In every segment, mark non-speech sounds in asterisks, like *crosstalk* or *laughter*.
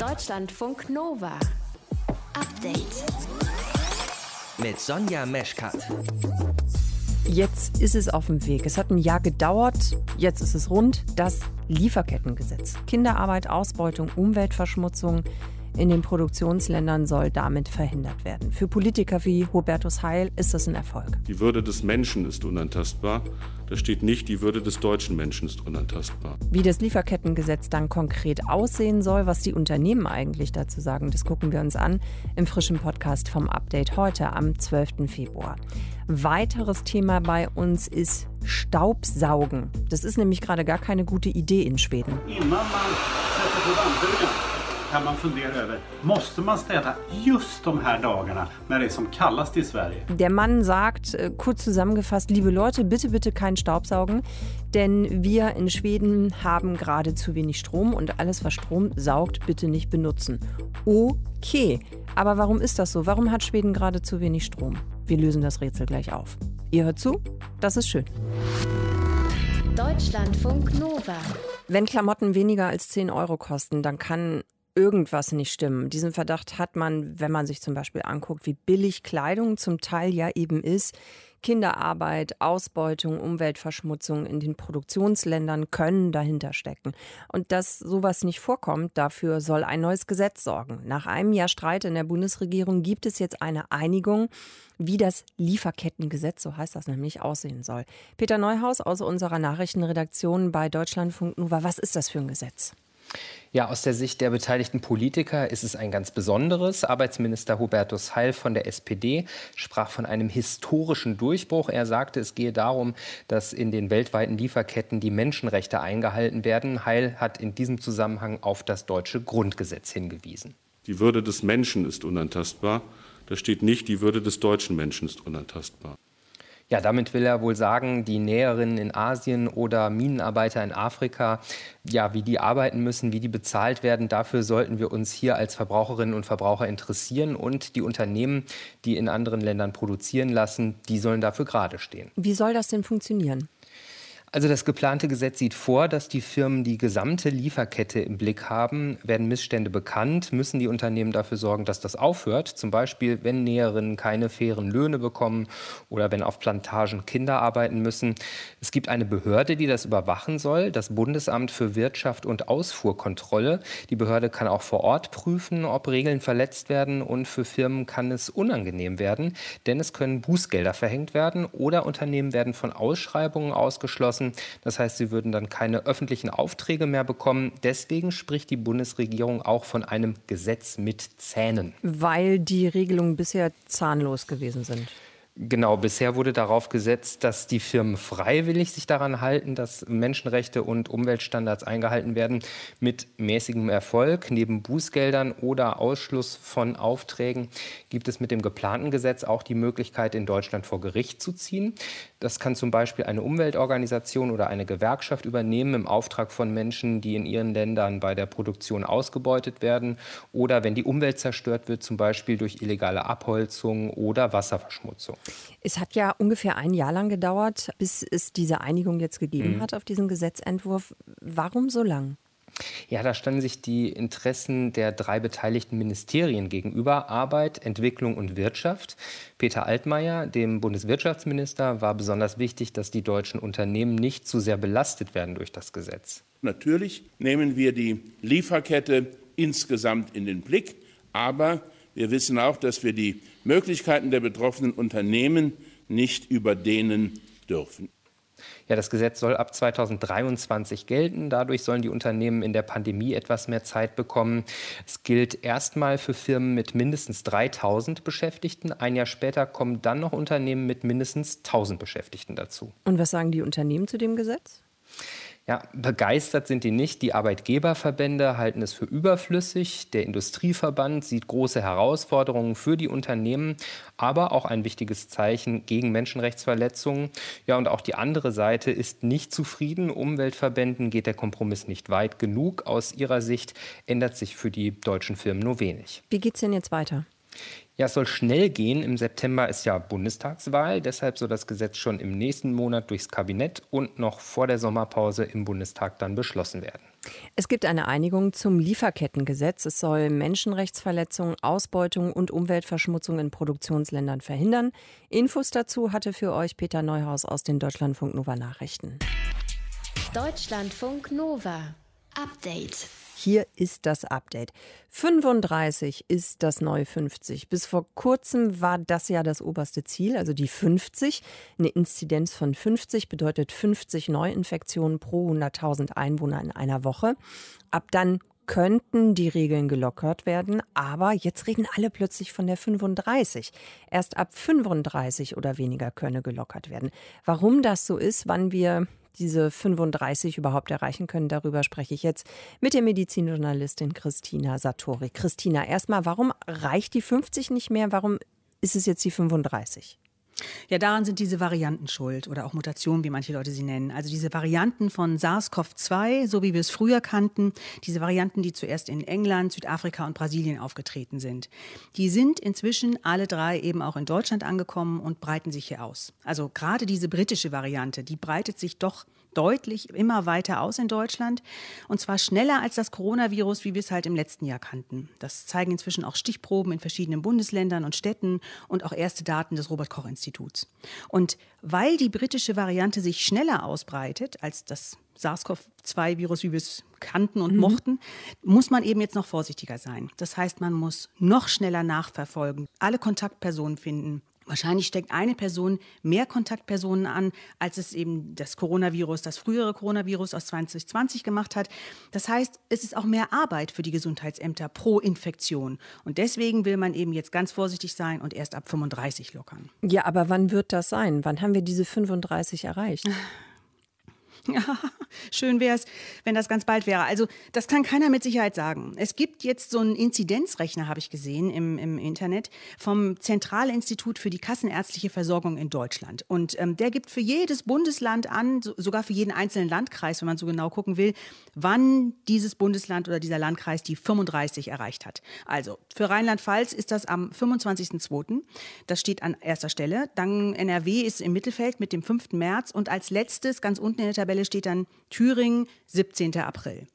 Deutschlandfunk Nova. Update. Mit Sonja Meschkat. Jetzt ist es auf dem Weg. Es hat ein Jahr gedauert, jetzt ist es rund. Das Lieferkettengesetz. Kinderarbeit, Ausbeutung, Umweltverschmutzung in den Produktionsländern soll damit verhindert werden. Für Politiker wie Hubertus Heil ist das ein Erfolg. Die Würde des Menschen ist unantastbar. Da steht nicht, die Würde des deutschen Menschen ist unantastbar. Wie das Lieferkettengesetz dann konkret aussehen soll, was die Unternehmen eigentlich dazu sagen, das gucken wir uns an im frischen Podcast vom Update heute am 12. Februar. Weiteres Thema bei uns ist Staubsaugen. Das ist nämlich gerade gar keine gute Idee in Schweden. Kan man fundera över, måste man städa just de här dagarna när det är som kallast i Sverige? Der Mann sagt, äh, kurz zusammengefasst, liebe Leute, bitte, bitte kein Staubsaugen, denn wir in Schweden haben gerade zu wenig Strom und alles, was Strom saugt, bitte nicht benutzen. Okay, aber warum ist das so? Warum hat Schweden gerade zu wenig Strom? Wir lösen das Rätsel gleich auf. Ihr hört zu, das ist schön. Deutschlandfunk Nova. Wenn Klamotten weniger als 10 Euro kosten, dann kann irgendwas nicht stimmen. Diesen Verdacht hat man, wenn man sich zum Beispiel anguckt, wie billig Kleidung zum Teil ja eben ist. Kinderarbeit, Ausbeutung, Umweltverschmutzung in den Produktionsländern können dahinter stecken. Und dass sowas nicht vorkommt, dafür soll ein neues Gesetz sorgen. Nach einem Jahr Streit in der Bundesregierung gibt es jetzt eine Einigung, wie das Lieferkettengesetz, so heißt das nämlich, aussehen soll. Peter Neuhaus aus unserer Nachrichtenredaktion bei Deutschlandfunk Nova, was ist das für ein Gesetz? Ja, aus der Sicht der beteiligten Politiker ist es ein ganz besonderes. Arbeitsminister Hubertus Heil von der SPD sprach von einem historischen Durchbruch. Er sagte, es gehe darum, dass in den weltweiten Lieferketten die Menschenrechte eingehalten werden. Heil hat in diesem Zusammenhang auf das deutsche Grundgesetz hingewiesen. Die Würde des Menschen ist unantastbar. Da steht nicht, die Würde des deutschen Menschen ist unantastbar. Ja, damit will er wohl sagen, die Näherinnen in Asien oder Minenarbeiter in Afrika, ja, wie die arbeiten müssen, wie die bezahlt werden, dafür sollten wir uns hier als Verbraucherinnen und Verbraucher interessieren und die Unternehmen, die in anderen Ländern produzieren lassen, die sollen dafür gerade stehen. Wie soll das denn funktionieren? Also das geplante Gesetz sieht vor, dass die Firmen die gesamte Lieferkette im Blick haben. Werden Missstände bekannt, müssen die Unternehmen dafür sorgen, dass das aufhört. Zum Beispiel, wenn Näherinnen keine fairen Löhne bekommen oder wenn auf Plantagen Kinder arbeiten müssen. Es gibt eine Behörde, die das überwachen soll, das Bundesamt für Wirtschaft und Ausfuhrkontrolle. Die Behörde kann auch vor Ort prüfen, ob Regeln verletzt werden und für Firmen kann es unangenehm werden, denn es können Bußgelder verhängt werden oder Unternehmen werden von Ausschreibungen ausgeschlossen lassen. Das heißt, sie würden dann keine öffentlichen Aufträge mehr bekommen. Deswegen spricht die Bundesregierung auch von einem Gesetz mit Zähnen. Weil die Regelungen bisher zahnlos gewesen sind. Genau, bisher wurde darauf gesetzt, dass die Firmen freiwillig sich daran halten, dass Menschenrechte und Umweltstandards eingehalten werden, mit mäßigem Erfolg. Neben Bußgeldern oder Ausschluss von Aufträgen gibt es mit dem geplanten Gesetz auch die Möglichkeit, in Deutschland vor Gericht zu ziehen. Das kann zum Beispiel eine Umweltorganisation oder eine Gewerkschaft übernehmen im Auftrag von Menschen, die in ihren Ländern bei der Produktion ausgebeutet werden oder wenn die Umwelt zerstört wird, zum Beispiel durch illegale Abholzung oder Wasserverschmutzung. Es hat ja ungefähr ein Jahr lang gedauert, bis es diese Einigung jetzt gegeben mhm. hat auf diesen Gesetzentwurf. Warum so lang? Ja, da standen sich die Interessen der drei beteiligten Ministerien gegenüber, Arbeit, Entwicklung und Wirtschaft. Peter Altmaier, dem Bundeswirtschaftsminister, war besonders wichtig, dass die deutschen Unternehmen nicht zu sehr belastet werden durch das Gesetz. Natürlich nehmen wir die Lieferkette insgesamt in den Blick, aber wir wissen auch, dass wir die Möglichkeiten der betroffenen Unternehmen nicht überdehnen dürfen. Ja, das Gesetz soll ab 2023 gelten. Dadurch sollen die Unternehmen in der Pandemie etwas mehr Zeit bekommen. Es gilt erstmal für Firmen mit mindestens 3000 Beschäftigten. Ein Jahr später kommen dann noch Unternehmen mit mindestens 1000 Beschäftigten dazu. Und was sagen die Unternehmen zu dem Gesetz? Ja, begeistert sind die nicht. Die Arbeitgeberverbände halten es für überflüssig. Der Industrieverband sieht große Herausforderungen für die Unternehmen, aber auch ein wichtiges Zeichen gegen Menschenrechtsverletzungen. Ja, und auch die andere Seite ist nicht zufrieden. Umweltverbänden geht der Kompromiss nicht weit genug. Aus ihrer Sicht ändert sich für die deutschen Firmen nur wenig. Wie geht es denn jetzt weiter? Ja, es soll schnell gehen. Im September ist ja Bundestagswahl. Deshalb soll das Gesetz schon im nächsten Monat durchs Kabinett und noch vor der Sommerpause im Bundestag dann beschlossen werden. Es gibt eine Einigung zum Lieferkettengesetz. Es soll Menschenrechtsverletzungen, Ausbeutung und Umweltverschmutzung in Produktionsländern verhindern. Infos dazu hatte für euch Peter Neuhaus aus den Deutschlandfunk Nova Nachrichten. Deutschlandfunk Nova. Update. Hier ist das Update. 35 ist das neue 50. Bis vor kurzem war das ja das oberste Ziel, also die 50. Eine Inzidenz von 50 bedeutet 50 Neuinfektionen pro 100.000 Einwohner in einer Woche. Ab dann könnten die Regeln gelockert werden, aber jetzt reden alle plötzlich von der 35. Erst ab 35 oder weniger könne gelockert werden. Warum das so ist, wann wir diese 35 überhaupt erreichen können. Darüber spreche ich jetzt mit der Medizinjournalistin Christina Satori. Christina, erstmal, warum reicht die 50 nicht mehr? Warum ist es jetzt die 35? Ja, daran sind diese Varianten schuld oder auch Mutationen, wie manche Leute sie nennen. Also diese Varianten von SARS-CoV-2, so wie wir es früher kannten, diese Varianten, die zuerst in England, Südafrika und Brasilien aufgetreten sind, die sind inzwischen alle drei eben auch in Deutschland angekommen und breiten sich hier aus. Also gerade diese britische Variante, die breitet sich doch deutlich immer weiter aus in Deutschland. Und zwar schneller als das Coronavirus, wie wir es halt im letzten Jahr kannten. Das zeigen inzwischen auch Stichproben in verschiedenen Bundesländern und Städten und auch erste Daten des Robert-Koch-Instituts. Und weil die britische Variante sich schneller ausbreitet als das SARS-CoV-2-Virus, wie wir es kannten und mhm. mochten, muss man eben jetzt noch vorsichtiger sein. Das heißt, man muss noch schneller nachverfolgen, alle Kontaktpersonen finden, Wahrscheinlich steckt eine Person mehr Kontaktpersonen an, als es eben das Coronavirus, das frühere Coronavirus aus 2020 gemacht hat. Das heißt, es ist auch mehr Arbeit für die Gesundheitsämter pro Infektion. Und deswegen will man eben jetzt ganz vorsichtig sein und erst ab 35 lockern. Ja, aber wann wird das sein? Wann haben wir diese 35 erreicht? *laughs* Ja, *laughs* schön wäre es, wenn das ganz bald wäre. Also das kann keiner mit Sicherheit sagen. Es gibt jetzt so einen Inzidenzrechner, habe ich gesehen im, im Internet, vom Zentralinstitut für die kassenärztliche Versorgung in Deutschland. Und ähm, der gibt für jedes Bundesland an, so, sogar für jeden einzelnen Landkreis, wenn man so genau gucken will, wann dieses Bundesland oder dieser Landkreis die 35 erreicht hat. Also für Rheinland-Pfalz ist das am 25.02. Das steht an erster Stelle. Dann NRW ist im Mittelfeld mit dem 5. März und als letztes ganz unten in der Tabelle Tabelle steht dann Thüringen, 17. April.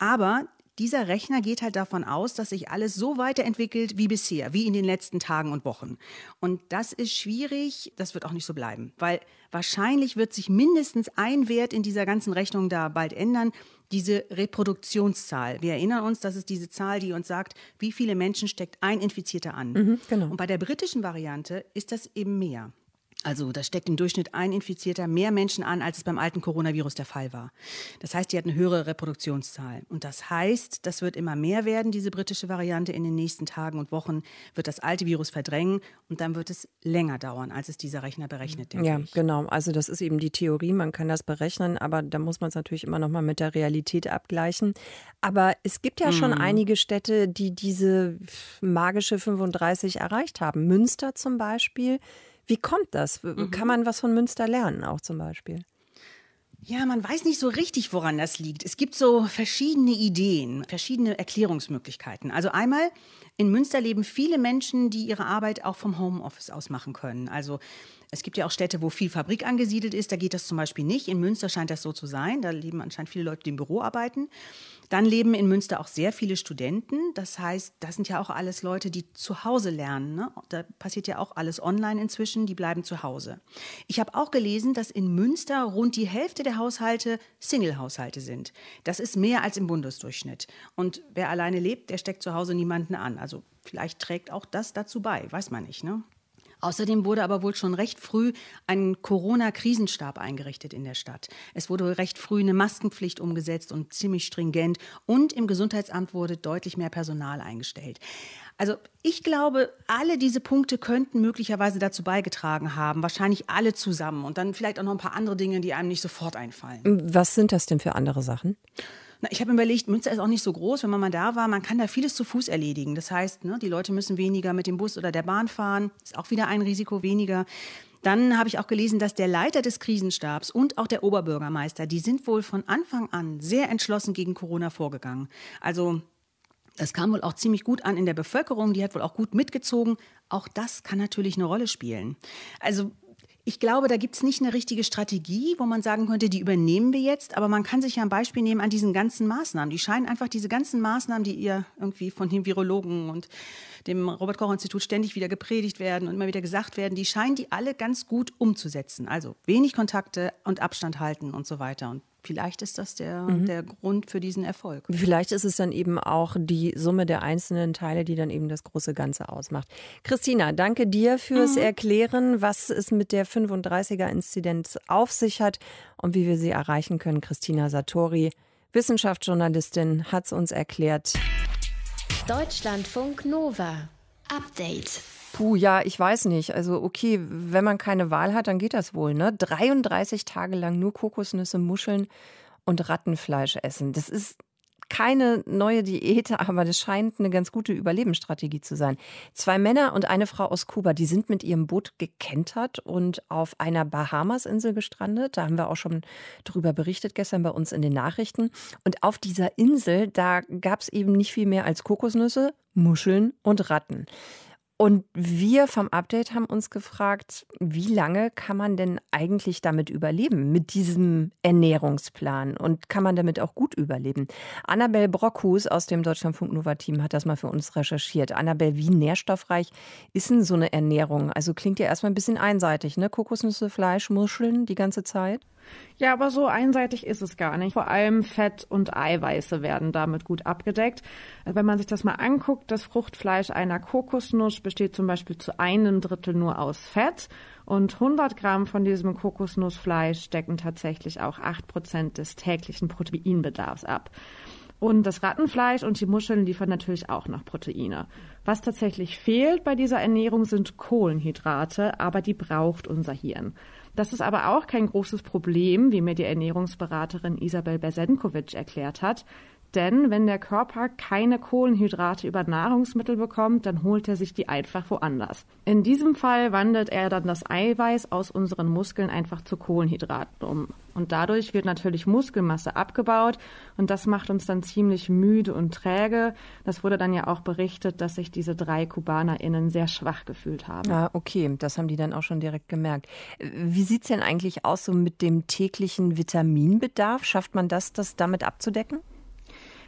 Aber dieser Rechner geht halt davon aus, dass sich alles so weiterentwickelt wie bisher, wie in den letzten Tagen und Wochen. Und das ist schwierig, das wird auch nicht so bleiben, weil wahrscheinlich wird sich mindestens ein Wert in dieser ganzen Rechnung da bald ändern, diese Reproduktionszahl. Wir erinnern uns, das ist diese Zahl, die uns sagt, wie viele Menschen steckt ein Infizierter an. Mhm, genau. Und bei der britischen Variante ist das eben mehr. Also da steckt im Durchschnitt ein Infizierter mehr Menschen an, als es beim alten Coronavirus der Fall war. Das heißt, die hat eine höhere Reproduktionszahl. Und das heißt, das wird immer mehr werden, diese britische Variante. In den nächsten Tagen und Wochen wird das alte Virus verdrängen und dann wird es länger dauern, als es dieser Rechner berechnet. Ja, ich. genau. Also das ist eben die Theorie, man kann das berechnen, aber da muss man es natürlich immer noch mal mit der Realität abgleichen. Aber es gibt ja mhm. schon einige Städte, die diese magische 35 erreicht haben. Münster zum Beispiel. Wie kommt das? Mhm. Kann man was von Münster lernen, auch zum Beispiel? Ja, man weiß nicht so richtig, woran das liegt. Es gibt so verschiedene Ideen, verschiedene Erklärungsmöglichkeiten. Also einmal, in Münster leben viele Menschen, die ihre Arbeit auch vom Homeoffice aus machen können. Also es gibt ja auch Städte, wo viel Fabrik angesiedelt ist. Da geht das zum Beispiel nicht. In Münster scheint das so zu sein. Da leben anscheinend viele Leute, die im Büro arbeiten. Dann leben in Münster auch sehr viele Studenten. Das heißt, das sind ja auch alles Leute, die zu Hause lernen. Ne? Da passiert ja auch alles online inzwischen. Die bleiben zu Hause. Ich habe auch gelesen, dass in Münster rund die Hälfte der Haushalte Single-Haushalte sind. Das ist mehr als im Bundesdurchschnitt. Und wer alleine lebt, der steckt zu Hause niemanden an. Also vielleicht trägt auch das dazu bei. Weiß man nicht. Ne? Außerdem wurde aber wohl schon recht früh ein Corona-Krisenstab eingerichtet in der Stadt. Es wurde recht früh eine Maskenpflicht umgesetzt und ziemlich stringent. Und im Gesundheitsamt wurde deutlich mehr Personal eingestellt. Also ich glaube, alle diese Punkte könnten möglicherweise dazu beigetragen haben, wahrscheinlich alle zusammen und dann vielleicht auch noch ein paar andere Dinge, die einem nicht sofort einfallen. Was sind das denn für andere Sachen? Na, ich habe überlegt, Münster ist auch nicht so groß, wenn man mal da war, man kann da vieles zu Fuß erledigen. Das heißt, ne, die Leute müssen weniger mit dem Bus oder der Bahn fahren, ist auch wieder ein Risiko weniger. Dann habe ich auch gelesen, dass der Leiter des Krisenstabs und auch der Oberbürgermeister, die sind wohl von Anfang an sehr entschlossen gegen Corona vorgegangen. Also Das kam wohl auch ziemlich gut an in der Bevölkerung, die hat wohl auch gut mitgezogen. Auch das kann natürlich eine Rolle spielen. Also ich glaube, da gibt es nicht eine richtige Strategie, wo man sagen könnte, die übernehmen wir jetzt, aber man kann sich ja ein Beispiel nehmen an diesen ganzen Maßnahmen. Die scheinen einfach diese ganzen Maßnahmen, die ihr irgendwie von den Virologen und dem Robert-Koch-Institut ständig wieder gepredigt werden und immer wieder gesagt werden, die scheinen die alle ganz gut umzusetzen. Also wenig Kontakte und Abstand halten und so weiter. Und Vielleicht ist das der, mhm. der Grund für diesen Erfolg. Vielleicht ist es dann eben auch die Summe der einzelnen Teile, die dann eben das große Ganze ausmacht. Christina, danke dir fürs mhm. Erklären, was es mit der 35er-Inzidenz auf sich hat und wie wir sie erreichen können. Christina Satori, Wissenschaftsjournalistin, hat es uns erklärt. Deutschlandfunk Nova. Update. Puh, ja, ich weiß nicht. Also okay, wenn man keine Wahl hat, dann geht das wohl. Ne? 33 Tage lang nur Kokosnüsse, Muscheln und Rattenfleisch essen. Das ist keine neue Diät, *laughs* aber das scheint eine ganz gute Überlebensstrategie zu sein. Zwei Männer und eine Frau aus Kuba, die sind mit ihrem Boot gekentert und auf einer Bahamas-Insel gestrandet. Da haben wir auch schon drüber berichtet gestern bei uns in den Nachrichten. Und auf dieser Insel, da gab es eben nicht viel mehr als Kokosnüsse, Muscheln und Ratten. Und wir vom Update haben uns gefragt, wie lange kann man denn eigentlich damit überleben, mit diesem Ernährungsplan? Und kann man damit auch gut überleben? Annabel Brockhus aus dem Deutschlandfunk Nova Team hat das mal für uns recherchiert. Annabel, wie nährstoffreich ist denn so eine Ernährung? Also klingt ja erstmal ein bisschen einseitig, ne? Kokosnüsse, Fleisch, Muscheln die ganze Zeit? Ja, aber so einseitig ist es gar nicht. Vor allem Fett und Eiweiße werden damit gut abgedeckt. Wenn man sich das mal anguckt, das Fruchtfleisch einer Kokosnuss besteht zum Beispiel zu einem Drittel nur aus Fett und 100 Gramm von diesem Kokosnussfleisch decken tatsächlich auch 8 Prozent des täglichen Proteinbedarfs ab. Und das Rattenfleisch und die Muscheln liefern natürlich auch noch Proteine. Was tatsächlich fehlt bei dieser Ernährung sind Kohlenhydrate, aber die braucht unser Hirn. Das ist aber auch kein großes Problem, wie mir die Ernährungsberaterin Isabel Bersenkovic erklärt hat. Denn wenn der Körper keine Kohlenhydrate über Nahrungsmittel bekommt, dann holt er sich die einfach woanders. In diesem Fall wandelt er dann das Eiweiß aus unseren Muskeln einfach zu Kohlenhydraten um. Und dadurch wird natürlich Muskelmasse abgebaut und das macht uns dann ziemlich müde und träge. Das wurde dann ja auch berichtet, dass sich diese drei KubanerInnen sehr schwach gefühlt haben. Ah, okay, das haben die dann auch schon direkt gemerkt. Wie sieht es denn eigentlich aus so mit dem täglichen Vitaminbedarf? Schafft man das, das damit abzudecken?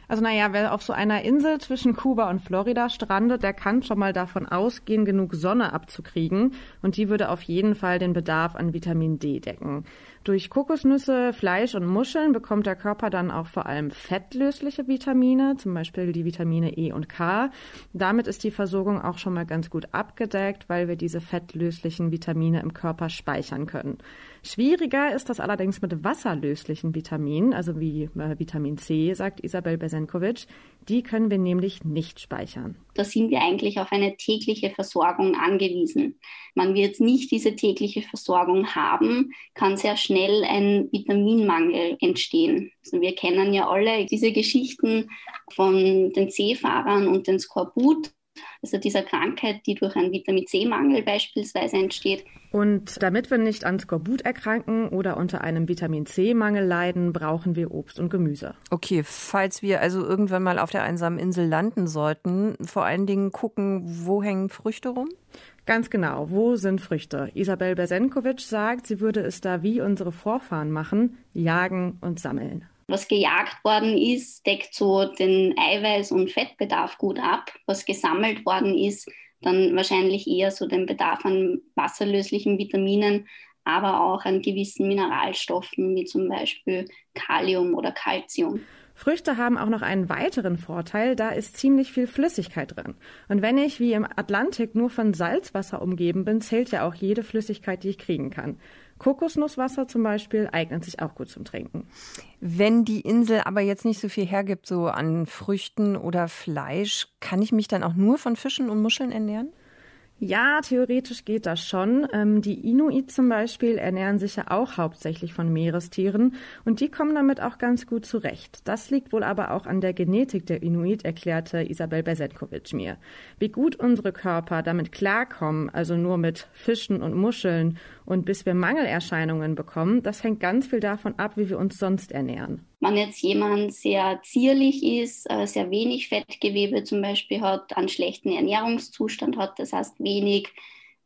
Also naja, wer auf so einer Insel zwischen Kuba und Florida strandet, der kann schon mal davon ausgehen, genug Sonne abzukriegen. Und die würde auf jeden Fall den Bedarf an Vitamin D decken. Durch Kokosnüsse, Fleisch und Muscheln bekommt der Körper dann auch vor allem fettlösliche Vitamine, zum Beispiel die Vitamine E und K. Damit ist die Versorgung auch schon mal ganz gut abgedeckt, weil wir diese fettlöslichen Vitamine im Körper speichern können. Schwieriger ist das allerdings mit wasserlöslichen Vitaminen, also wie äh, Vitamin C, sagt Isabel Besenkovic. Die können wir nämlich nicht speichern. Da sind wir eigentlich auf eine tägliche Versorgung angewiesen. Wenn wir jetzt nicht diese tägliche Versorgung haben, kann sehr schnell ein Vitaminmangel entstehen. Also wir kennen ja alle diese Geschichten von den Seefahrern und den Skorbut also dieser Krankheit, die durch einen Vitamin C-Mangel beispielsweise entsteht. Und damit wir nicht an Skorbut erkranken oder unter einem Vitamin C-Mangel leiden, brauchen wir Obst und Gemüse. Okay, falls wir also irgendwann mal auf der einsamen Insel landen sollten, vor allen Dingen gucken, wo hängen Früchte rum? Ganz genau, wo sind Früchte? Isabel Bersenkovic sagt, sie würde es da wie unsere Vorfahren machen, jagen und sammeln was gejagt worden ist, deckt so den Eiweiß- und Fettbedarf gut ab. Was gesammelt worden ist, dann wahrscheinlich eher so den Bedarf an wasserlöslichen Vitaminen, aber auch an gewissen Mineralstoffen wie zum Beispiel Kalium oder Calcium. Früchte haben auch noch einen weiteren Vorteil, da ist ziemlich viel Flüssigkeit drin. Und wenn ich wie im Atlantik nur von Salzwasser umgeben bin, zählt ja auch jede Flüssigkeit, die ich kriegen kann. Kokosnusswasser zum Beispiel eignet sich auch gut zum Trinken. Wenn die Insel aber jetzt nicht so viel hergibt, so an Früchten oder Fleisch, kann ich mich dann auch nur von Fischen und Muscheln ernähren? Ja, theoretisch geht das schon. Ähm, die Inuit zum Beispiel ernähren sich ja auch hauptsächlich von Meerestieren und die kommen damit auch ganz gut zurecht. Das liegt wohl aber auch an der Genetik der Inuit, erklärte Isabel Besetkovic mir. Wie gut unsere Körper damit klarkommen, also nur mit Fischen und Muscheln Und bis wir Mangelerscheinungen bekommen, das hängt ganz viel davon ab, wie wir uns sonst ernähren. Wenn jetzt jemand sehr zierlich ist, äh, sehr wenig Fettgewebe zum Beispiel hat, einen schlechten Ernährungszustand hat, das heißt wenig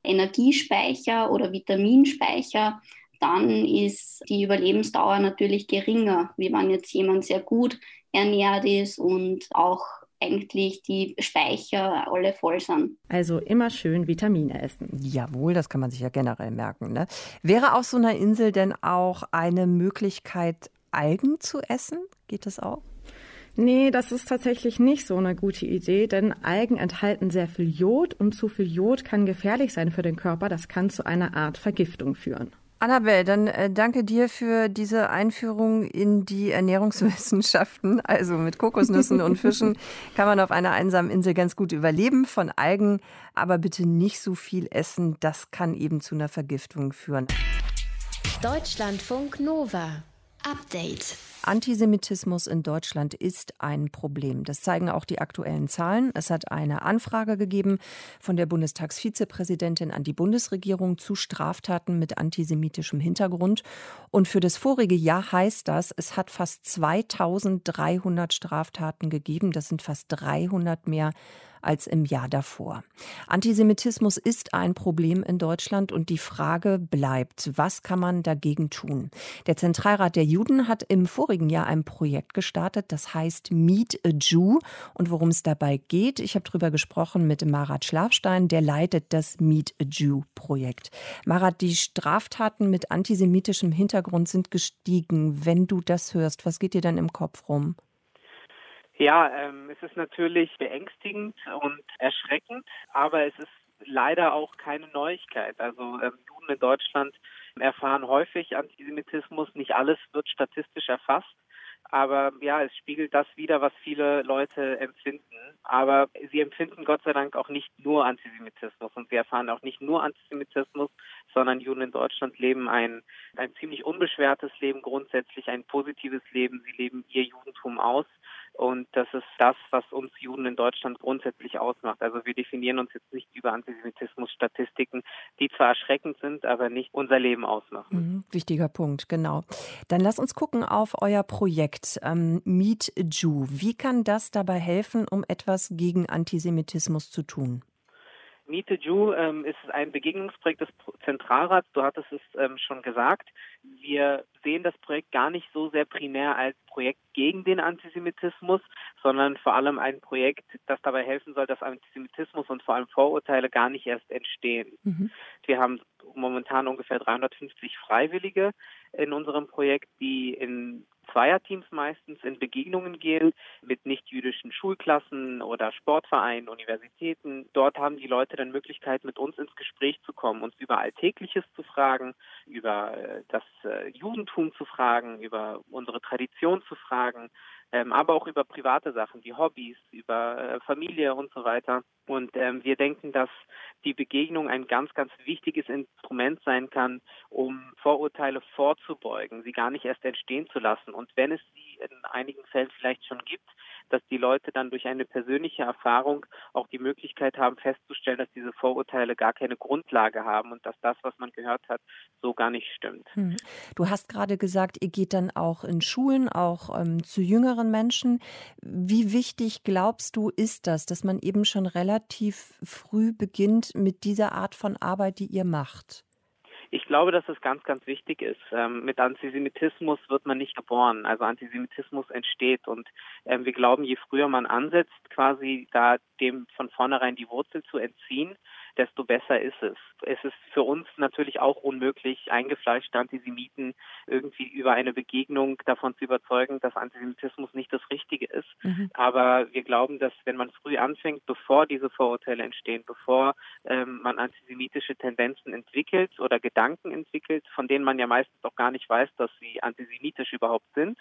Energiespeicher oder Vitaminspeicher, dann ist die Überlebensdauer natürlich geringer, wie wenn jetzt jemand sehr gut ernährt ist und auch eigentlich die Speicher alle voll sind. Also immer schön Vitamine essen. Jawohl, das kann man sich ja generell merken. Ne? Wäre auf so einer Insel denn auch eine Möglichkeit, Algen zu essen? Geht das auch? Nee, das ist tatsächlich nicht so eine gute Idee, denn Algen enthalten sehr viel Jod und zu viel Jod kann gefährlich sein für den Körper. Das kann zu einer Art Vergiftung führen. Annabelle, dann äh, danke dir für diese Einführung in die Ernährungswissenschaften. *laughs* Also mit Kokosnüssen und Fischen kann man auf einer einsamen Insel ganz gut überleben. Von Algen aber bitte nicht so viel essen. Das kann eben zu einer Vergiftung führen. Deutschlandfunk Nova. Update. Antisemitismus in Deutschland ist ein Problem. Das zeigen auch die aktuellen Zahlen. Es hat eine Anfrage gegeben von der Bundestagsvizepräsidentin an die Bundesregierung zu Straftaten mit antisemitischem Hintergrund. Und für das vorige Jahr heißt das, es hat fast 2300 Straftaten gegeben. Das sind fast 300 mehr als im Jahr davor. Antisemitismus ist ein Problem in Deutschland und die Frage bleibt, was kann man dagegen tun? Der Zentralrat der Juden hat im vorigen Jahr ein Projekt gestartet, das heißt Meet a Jew. Und worum es dabei geht, ich habe darüber gesprochen mit Marat Schlafstein, der leitet das Meet a Jew Projekt. Marat, die Straftaten mit antisemitischem Hintergrund sind gestiegen. Wenn du das hörst, was geht dir dann im Kopf rum? Ja, ähm, es ist natürlich beängstigend und erschreckend, aber es ist leider auch keine Neuigkeit. Also ähm, Juden in Deutschland erfahren häufig Antisemitismus. Nicht alles wird statistisch erfasst. Aber ja, es spiegelt das wider, was viele Leute empfinden. Aber sie empfinden Gott sei Dank auch nicht nur Antisemitismus und sie erfahren auch nicht nur Antisemitismus, sondern Juden in Deutschland leben ein, ein ziemlich unbeschwertes Leben, grundsätzlich ein positives Leben. Sie leben ihr Judentum aus. Und das ist das, was uns Juden in Deutschland grundsätzlich ausmacht. Also wir definieren uns jetzt nicht über Antisemitismus-Statistiken, die zwar erschreckend sind, aber nicht unser Leben ausmachen. Mhm, wichtiger Punkt, genau. Dann lass uns gucken auf euer Projekt ähm, Meet Jew. Wie kann das dabei helfen, um etwas gegen Antisemitismus zu tun? Meet the Jew ähm, ist ein Begegnungsprojekt des Zentralrats. Du hattest es ähm, schon gesagt. Wir sehen das Projekt gar nicht so sehr primär als Projekt gegen den Antisemitismus, sondern vor allem ein Projekt, das dabei helfen soll, dass Antisemitismus und vor allem Vorurteile gar nicht erst entstehen. Mhm. Wir haben momentan ungefähr 350 Freiwillige in unserem Projekt, die in Zweierteams meistens in Begegnungen gehen mit nichtjüdischen Schulklassen oder Sportvereinen, Universitäten. Dort haben die Leute dann Möglichkeit, mit uns ins Gespräch zu kommen, uns über Alltägliches zu fragen, über äh, das äh, Judentum zu fragen, über unsere Tradition zu fragen, ähm, aber auch über private Sachen wie Hobbys, über äh, Familie und so weiter. Und ähm, wir denken, dass die Begegnung ein ganz, ganz wichtiges Instrument sein kann, um Vorurteile vorzubeugen, sie gar nicht erst entstehen zu lassen. Und wenn es sie in einigen Fällen vielleicht schon gibt, dass die Leute dann durch eine persönliche Erfahrung auch die Möglichkeit haben festzustellen, dass diese Vorurteile gar keine Grundlage haben und dass das, was man gehört hat, so gar nicht stimmt. Hm. Du hast gerade gesagt, ihr geht dann auch in Schulen, auch ähm, zu jüngeren Menschen. Wie wichtig glaubst du ist das, dass man eben schon relativ früh beginnt mit dieser Art von Arbeit, die ihr macht? Ich glaube, dass es ganz, ganz wichtig ist. Ähm, mit Antisemitismus wird man nicht geboren. Also Antisemitismus entsteht und ähm, wir glauben, je früher man ansetzt, quasi da dem von vornherein die Wurzel zu entziehen, desto besser ist es. Es ist für uns natürlich auch unmöglich, eingefleischte Antisemiten irgendwie über eine Begegnung davon zu überzeugen, dass Antisemitismus nicht das Richtige ist. Mhm. Aber wir glauben, dass wenn man früh anfängt, bevor diese Vorurteile entstehen, bevor ähm, man antisemitische Tendenzen entwickelt oder Gedanken entwickelt, von denen man ja meistens auch gar nicht weiß, dass sie antisemitisch überhaupt sind,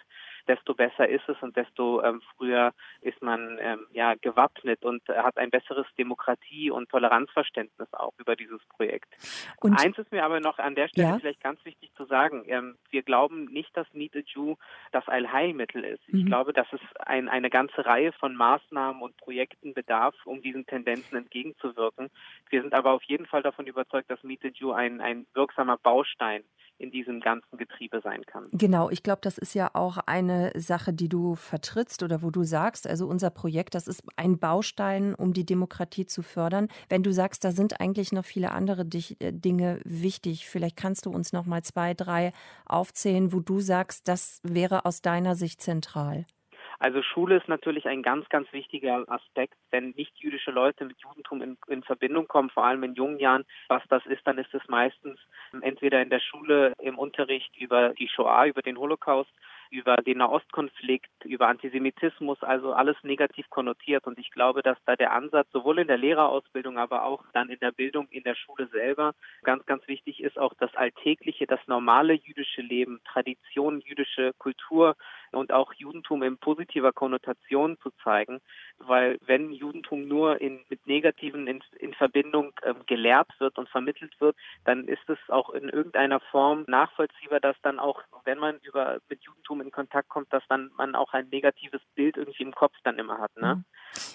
desto besser ist es und desto ähm, früher ist man ähm, ja gewappnet und äh, hat ein besseres Demokratie- und Toleranzverständnis auch über dieses Projekt. Und Eins ist mir aber noch an der Stelle ja? vielleicht ganz wichtig zu sagen. Ähm, wir glauben nicht, dass Meet a Jew das Allheilmittel ist. Ich mhm. glaube, dass es ein, eine ganze Reihe von Maßnahmen und Projekten bedarf, um diesen Tendenzen entgegenzuwirken. Wir sind aber auf jeden Fall davon überzeugt, dass Meet a Jew ein, ein wirksamer Baustein in diesem ganzen Getriebe sein kann. Genau, ich glaube, das ist ja auch eine Sache, die du vertrittst oder wo du sagst, also unser Projekt, das ist ein Baustein, um die Demokratie zu fördern. Wenn du sagst, da sind eigentlich noch viele andere äh, Dinge wichtig, vielleicht kannst du uns noch mal zwei, drei aufzählen, wo du sagst, das wäre aus deiner Sicht zentral. Also Schule ist natürlich ein ganz, ganz wichtiger Aspekt. Wenn nicht jüdische Leute mit Judentum in, in, Verbindung kommen, vor allem in jungen Jahren, was das ist, dann ist es meistens entweder in der Schule im Unterricht über die Shoah, über den Holocaust über den Nahostkonflikt, über Antisemitismus, also alles negativ konnotiert. Und ich glaube, dass da der Ansatz sowohl in der Lehrerausbildung, aber auch dann in der Bildung in der Schule selber ganz, ganz wichtig ist, auch das alltägliche, das normale jüdische Leben, Tradition, jüdische Kultur und auch Judentum in positiver Konnotation zu zeigen. Weil wenn Judentum nur in, mit Negativen in, in Verbindung ähm, gelehrt wird und vermittelt wird, dann ist es auch in irgendeiner Form nachvollziehbar, dass dann auch, wenn man über mit Judentum in Kontakt kommt, dass dann man auch ein negatives Bild irgendwie im Kopf dann immer hat. Ne? Mhm.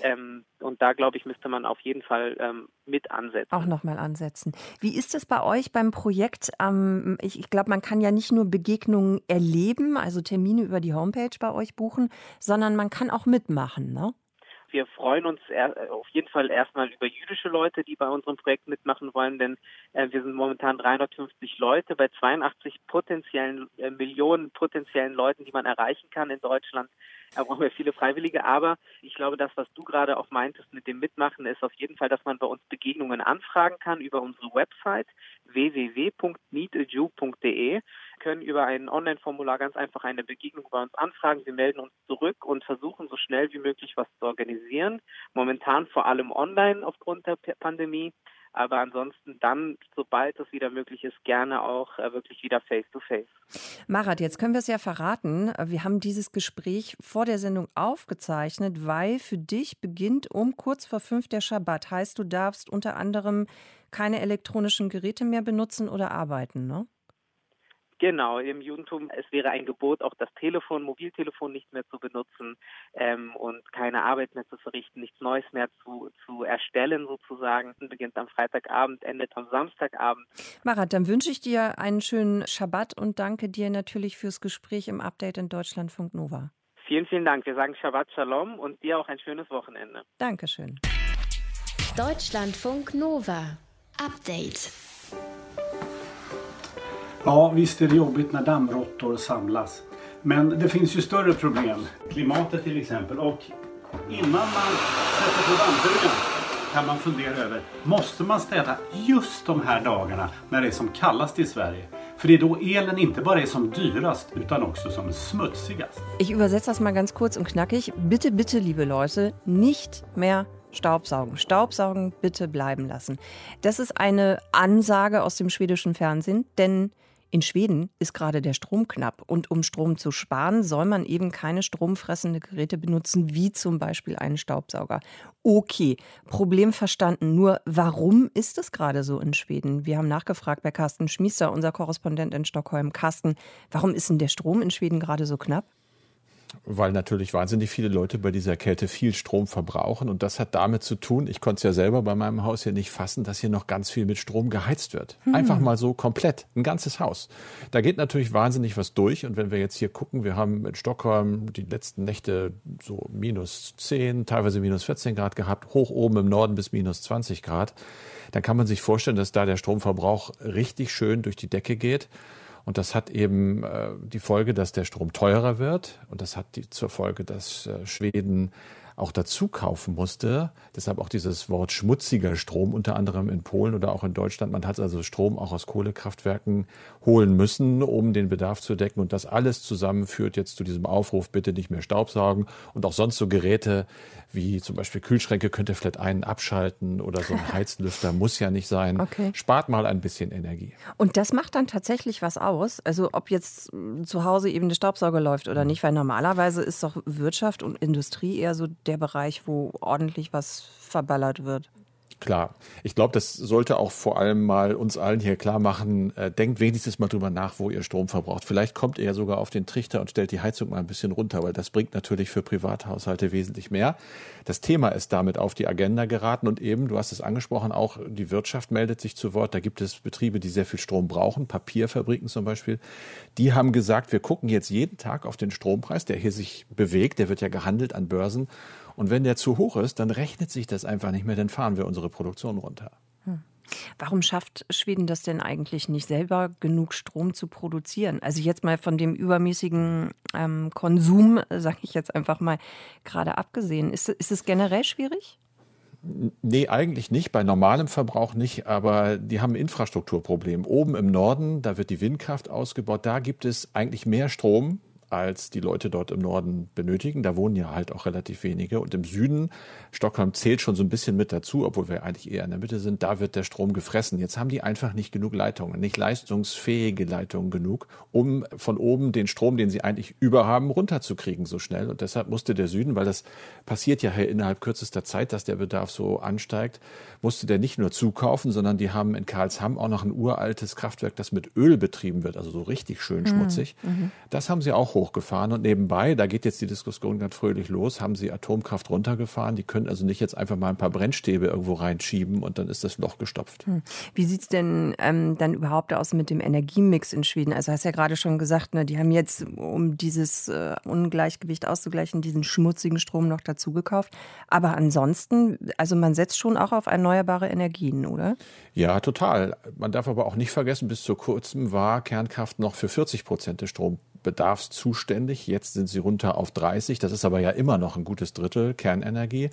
Ähm, und da glaube ich, müsste man auf jeden Fall ähm, mit ansetzen. Auch nochmal ansetzen. Wie ist es bei euch beim Projekt? Ähm, ich, ich glaube, man kann ja nicht nur Begegnungen erleben, also Termine über die Homepage bei euch buchen, sondern man kann auch mitmachen, ne? Wir freuen uns auf jeden Fall erstmal über jüdische Leute, die bei unserem Projekt mitmachen wollen, denn äh, wir sind momentan 350 Leute bei 82 potenziellen äh, Millionen potenziellen Leuten, die man erreichen kann in Deutschland. Da brauchen wir viele Freiwillige, aber ich glaube, das, was du gerade auch meintest mit dem Mitmachen, ist auf jeden Fall, dass man bei uns Begegnungen anfragen kann über unsere Website www.meetajew.de können über ein Online-Formular ganz einfach eine Begegnung bei uns anfragen. Wir melden uns zurück und versuchen so schnell wie möglich was zu organisieren. Momentan vor allem online aufgrund der Pandemie. Aber ansonsten dann, sobald es wieder möglich ist, gerne auch äh, wirklich wieder face-to-face. -face. Marat, jetzt können wir es ja verraten. Wir haben dieses Gespräch vor der Sendung aufgezeichnet, weil für dich beginnt um kurz vor fünf der Schabbat. Heißt, du darfst unter anderem keine elektronischen Geräte mehr benutzen oder arbeiten, ne? Genau, im Judentum, es wäre ein Gebot, auch das Telefon, Mobiltelefon nicht mehr zu benutzen ähm, und keine Arbeit mehr zu verrichten, nichts Neues mehr zu, zu erstellen sozusagen. Das beginnt am Freitagabend, endet am Samstagabend. Marat, dann wünsche ich dir einen schönen Schabbat und danke dir natürlich fürs Gespräch im Update in Deutschlandfunk Nova. Vielen, vielen Dank. Wir sagen Shabbat Shalom und dir auch ein schönes Wochenende. Dankeschön. Deutschlandfunk Nova. Update. Ja, visst är det jobbigt när dammråttor samlas. Men det finns ju större problem. Klimatet till exempel. Och innan man sätter på dammsugaren kan man fundera över, måste man städa just de här dagarna när det är som kallast i Sverige? Det är då elen inte bara är som dyrast utan också som smutsigast. Ich übersetze das mal ganz kurz und knackig. Bitte, bitte, liebe Leute, nicht mehr Staubsaugen. Staubsaugen bitte bleiben lassen. Das ist eine Ansage aus dem schwedischen Fernsehen, denn in Schweden ist gerade der Strom knapp und um Strom zu sparen, soll man eben keine stromfressende Geräte benutzen, wie zum Beispiel einen Staubsauger. Okay, Problem verstanden. Nur warum ist es gerade so in Schweden? Wir haben nachgefragt bei Carsten Schmiester, unser Korrespondent in Stockholm. Carsten, warum ist denn der Strom in Schweden gerade so knapp? Weil natürlich wahnsinnig viele Leute bei dieser Kälte viel Strom verbrauchen. Und das hat damit zu tun, ich konnte es ja selber bei meinem Haus hier nicht fassen, dass hier noch ganz viel mit Strom geheizt wird. Hm. Einfach mal so komplett, ein ganzes Haus. Da geht natürlich wahnsinnig was durch. Und wenn wir jetzt hier gucken, wir haben in Stockholm die letzten Nächte so minus 10, teilweise minus 14 Grad gehabt, hoch oben im Norden bis minus 20 Grad. Dann kann man sich vorstellen, dass da der Stromverbrauch richtig schön durch die Decke geht. Und das hat eben äh, die Folge, dass der Strom teurer wird. Und das hat die, zur Folge, dass äh, Schweden auch dazu kaufen musste. Deshalb auch dieses Wort schmutziger Strom, unter anderem in Polen oder auch in Deutschland. Man hat also Strom auch aus Kohlekraftwerken holen müssen, um den Bedarf zu decken. Und das alles zusammen führt jetzt zu diesem Aufruf, bitte nicht mehr Staubsaugen und auch sonst so Geräte wie zum Beispiel Kühlschränke könnt ihr vielleicht einen abschalten oder so ein *laughs* Heizlüfter muss ja nicht sein. Okay. Spart mal ein bisschen Energie. Und das macht dann tatsächlich was aus? Also ob jetzt zu Hause eben der Staubsauger läuft oder nicht, weil normalerweise ist doch Wirtschaft und Industrie eher so der Bereich, wo ordentlich was verballert wird. Klar. Ich glaube, das sollte auch vor allem mal uns allen hier klar machen, äh, denkt wenigstens mal drüber nach, wo ihr Strom verbraucht. Vielleicht kommt ihr ja sogar auf den Trichter und stellt die Heizung mal ein bisschen runter, weil das bringt natürlich für Privathaushalte wesentlich mehr. Das Thema ist damit auf die Agenda geraten und eben, du hast es angesprochen, auch die Wirtschaft meldet sich zu Wort. Da gibt es Betriebe, die sehr viel Strom brauchen, Papierfabriken zum Beispiel. Die haben gesagt, wir gucken jetzt jeden Tag auf den Strompreis, der hier sich bewegt, der wird ja gehandelt an Börsen und wenn der zu hoch ist, dann rechnet sich das einfach nicht mehr, dann fahren wir unsere Produktion runter. Hm. Warum schafft Schweden das denn eigentlich nicht selber, genug Strom zu produzieren? Also jetzt mal von dem übermäßigen ähm, Konsum, sage ich jetzt einfach mal, gerade abgesehen. Ist, ist es generell schwierig? Nee, eigentlich nicht. Bei normalem Verbrauch nicht. Aber die haben ein Infrastrukturproblem. Oben im Norden, da wird die Windkraft ausgebaut. Da gibt es eigentlich mehr Strom als die Leute dort im Norden benötigen. Da wohnen ja halt auch relativ wenige. Und im Süden, Stockholm zählt schon so ein bisschen mit dazu, obwohl wir eigentlich eher in der Mitte sind, da wird der Strom gefressen. Jetzt haben die einfach nicht genug Leitungen, nicht leistungsfähige Leitungen genug, um von oben den Strom, den sie eigentlich überhaben, runterzukriegen so schnell. Und deshalb musste der Süden, weil das passiert ja innerhalb kürzester Zeit, dass der Bedarf so ansteigt, musste der nicht nur zukaufen, sondern die haben in Karlsham auch noch ein uraltes Kraftwerk, das mit Öl betrieben wird, also so richtig schön mhm. schmutzig. Mhm. Das haben sie auch hochgefahren und nebenbei, da geht jetzt die Diskussion ganz fröhlich los, haben sie Atomkraft runtergefahren. Die können also nicht jetzt einfach mal ein paar Brennstäbe irgendwo reinschieben und dann ist das Loch gestopft. Hm. Wie sieht es denn ähm, dann überhaupt aus mit dem Energiemix in Schweden? Also hast ja gerade schon gesagt, ne, die haben jetzt, um dieses äh, Ungleichgewicht auszugleichen, diesen schmutzigen Strom noch dazu gekauft. Aber ansonsten, also man setzt schon auch auf erneuerbare Energien, oder? Ja, total. Man darf aber auch nicht vergessen, bis zu kurzem war Kernkraft noch für 40 Prozent des Stroms zuständig. Jetzt sind sie runter auf 30. Das ist aber ja immer noch ein gutes Drittel Kernenergie.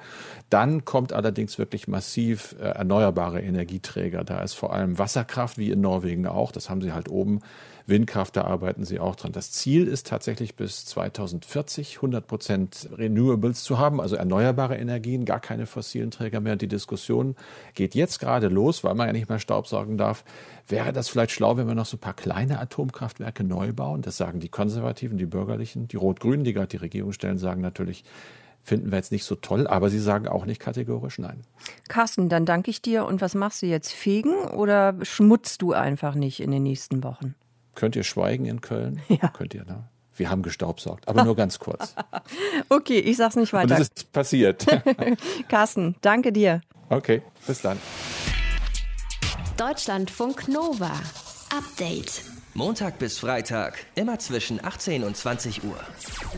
Dann kommt allerdings wirklich massiv äh, erneuerbare Energieträger. Da ist vor allem Wasserkraft, wie in Norwegen auch. Das haben sie halt oben Windkraft, da arbeiten sie auch dran. Das Ziel ist tatsächlich bis 2040 100 Prozent Renewables zu haben, also erneuerbare Energien, gar keine fossilen Träger mehr. Die Diskussion geht jetzt gerade los, weil man ja nicht mehr Staubsaugen darf. Wäre das vielleicht schlau, wenn wir noch so ein paar kleine Atomkraftwerke neu bauen? Das sagen die Konservativen, die Bürgerlichen, die Rot-Grünen, die gerade die Regierung stellen, sagen natürlich, finden wir jetzt nicht so toll, aber sie sagen auch nicht kategorisch nein. Carsten, dann danke ich dir. Und was machst du jetzt? Fegen oder schmutzt du einfach nicht in den nächsten Wochen? Könnt ihr schweigen in Köln? *laughs* Ja. Könnt ihr, ne? Wir haben gestaubsaugt, aber nur ganz kurz. *laughs* okay, ich sag's nicht weiter. Und das ist passiert. *laughs* Carsten, danke dir. Okay, bis dann. Deutschlandfunk Nova. Update. Montag bis Freitag, immer zwischen 18 und 20 Uhr.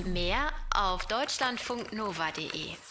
Mehr auf deutschlandfunknova.de.